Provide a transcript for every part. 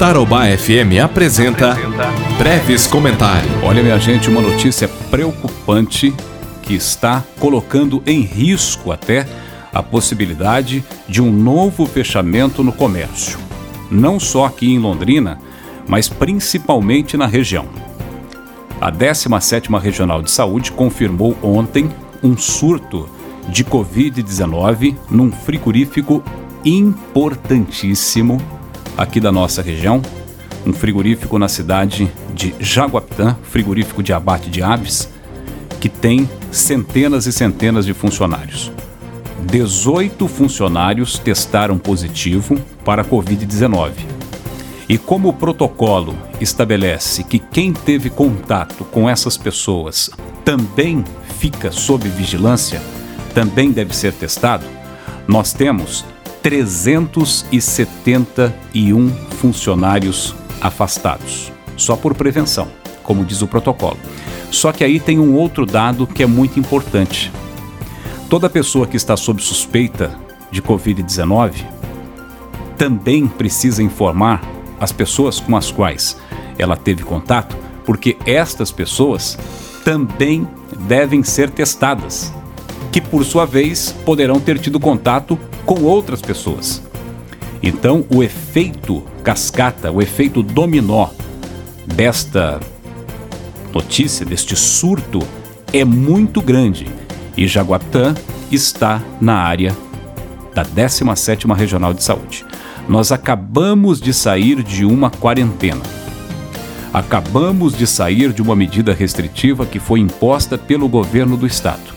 Tarobá FM apresenta Breves Comentários. Olha, minha gente, uma notícia preocupante que está colocando em risco até a possibilidade de um novo fechamento no comércio. Não só aqui em Londrina, mas principalmente na região. A 17ª Regional de Saúde confirmou ontem um surto de Covid-19 num frigorífico importantíssimo aqui da nossa região, um frigorífico na cidade de Jaguapitã, frigorífico de abate de aves, que tem centenas e centenas de funcionários. 18 funcionários testaram positivo para a Covid-19. E como o protocolo estabelece que quem teve contato com essas pessoas também fica sob vigilância, também deve ser testado, nós temos 371 funcionários afastados, só por prevenção, como diz o protocolo. Só que aí tem um outro dado que é muito importante. Toda pessoa que está sob suspeita de Covid-19 também precisa informar as pessoas com as quais ela teve contato, porque estas pessoas também devem ser testadas, que por sua vez poderão ter tido contato com outras pessoas. Então, o efeito cascata, o efeito dominó desta notícia, deste surto, é muito grande. E Jaguapitã está na área da 17ª Regional de Saúde. Nós acabamos de sair de uma quarentena. Acabamos de sair de uma medida restritiva que foi imposta pelo governo do estado.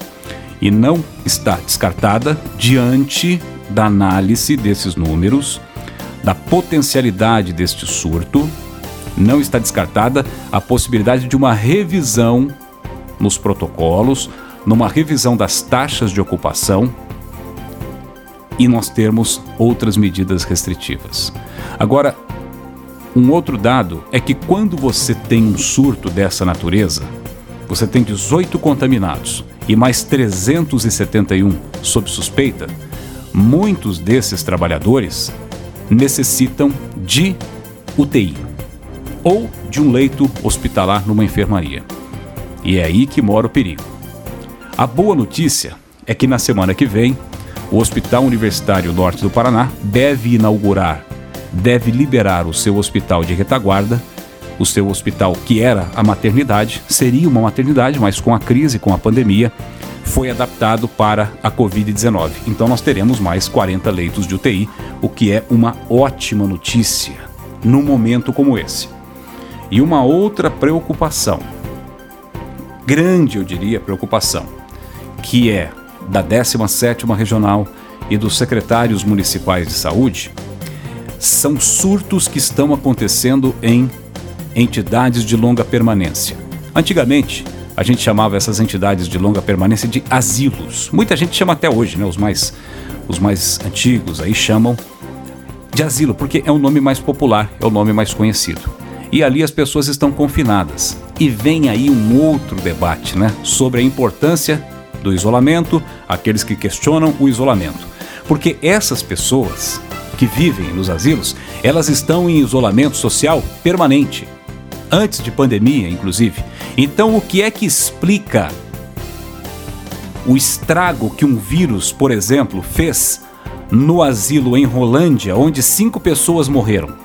E não está descartada diante da análise desses números, da potencialidade deste surto, não está descartada a possibilidade de uma revisão nos protocolos, numa revisão das taxas de ocupação e nós termos outras medidas restritivas. Agora, um outro dado é que quando você tem um surto dessa natureza, você tem 18 contaminados e mais 371 sob suspeita, muitos desses trabalhadores necessitam de UTI ou de um leito hospitalar numa enfermaria. E é aí que mora o perigo. A boa notícia é que na semana que vem, o Hospital Universitário Norte do Paraná deve inaugurar, deve liberar o seu hospital de retaguarda, o seu hospital que era a maternidade, seria uma maternidade, mas com a crise, com a pandemia, foi adaptado para a Covid-19. Então nós teremos mais 40 leitos de UTI, o que é uma ótima notícia num momento como esse. E uma outra preocupação, grande eu diria preocupação, que é da 17ª Regional e dos secretários municipais de saúde, são surtos que estão acontecendo em entidades de longa permanência. Antigamente, a gente chamava essas entidades de longa permanência de asilos. Muita gente chama até hoje, né? Os mais, os mais antigos aí chamam de asilo, porque é o nome mais popular, é o nome mais conhecido. E ali as pessoas estão confinadas. E vem aí um outro debate, né? Sobre a importância do isolamento, aqueles que questionam o isolamento. Porque essas pessoas que vivem nos asilos, elas estão em isolamento social permanente antes de pandemia, inclusive. Então, o que é que explica o estrago que um vírus, por exemplo, fez no asilo em Rolândia, onde cinco pessoas morreram?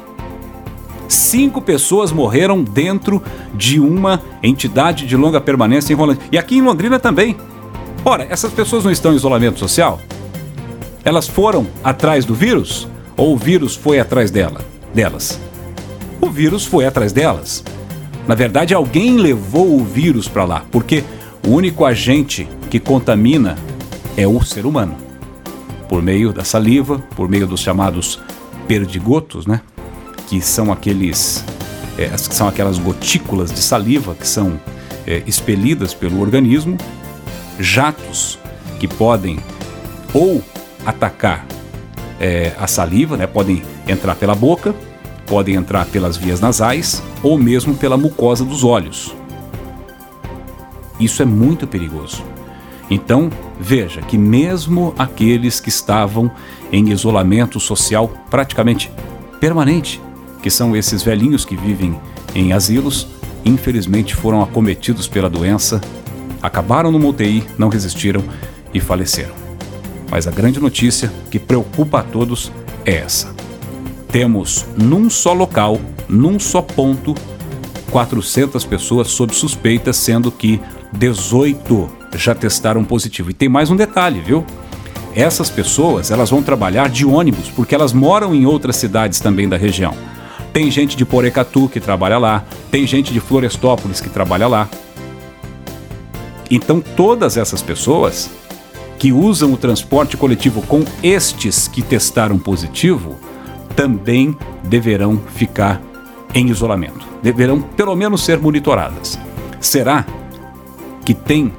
Cinco pessoas morreram dentro de uma entidade de longa permanência em Rolândia. E aqui em Londrina também. Ora, essas pessoas não estão em isolamento social? Elas foram atrás do vírus? Ou o vírus foi atrás dela, delas? O vírus foi atrás delas. Na verdade, alguém levou o vírus para lá, porque o único agente que contamina é o ser humano. Por meio da saliva, por meio dos chamados perdigotos, né? Que são aqueles é, são aquelas gotículas de saliva que são é, expelidas pelo organismo, jatos que podem ou atacar é, a saliva, né? Podem entrar pela boca podem entrar pelas vias nasais ou mesmo pela mucosa dos olhos. Isso é muito perigoso. Então, veja que mesmo aqueles que estavam em isolamento social praticamente permanente, que são esses velhinhos que vivem em asilos, infelizmente foram acometidos pela doença, acabaram no UTI, não resistiram e faleceram. Mas a grande notícia que preocupa a todos é essa. Temos num só local, num só ponto, 400 pessoas sob suspeita, sendo que 18 já testaram positivo. E tem mais um detalhe, viu? Essas pessoas, elas vão trabalhar de ônibus, porque elas moram em outras cidades também da região. Tem gente de Porecatu que trabalha lá, tem gente de Florestópolis que trabalha lá. Então, todas essas pessoas que usam o transporte coletivo com estes que testaram positivo também deverão ficar em isolamento. Deverão, pelo menos, ser monitoradas. Será que tem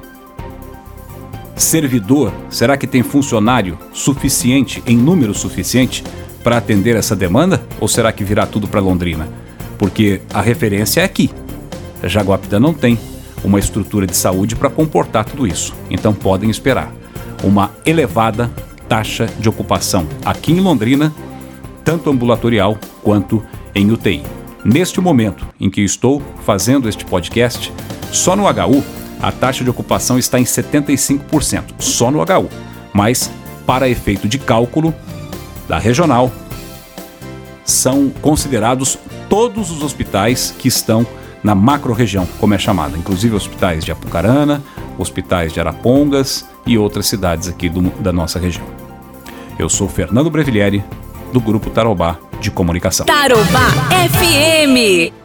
servidor, será que tem funcionário suficiente, em número suficiente, para atender essa demanda? Ou será que virá tudo para Londrina? Porque a referência é aqui. Jaguapitã não tem uma estrutura de saúde para comportar tudo isso. Então podem esperar uma elevada taxa de ocupação aqui em Londrina, tanto ambulatorial quanto em UTI. Neste momento em que estou fazendo este podcast, só no HU a taxa de ocupação está em 75%, só no HU. Mas, para efeito de cálculo da regional, são considerados todos os hospitais que estão na macro-região, como é chamada, inclusive hospitais de Apucarana, hospitais de Arapongas e outras cidades aqui do, da nossa região. Eu sou Fernando Brevilieri, do Grupo Tarobá de Comunicação. Tarobá FM.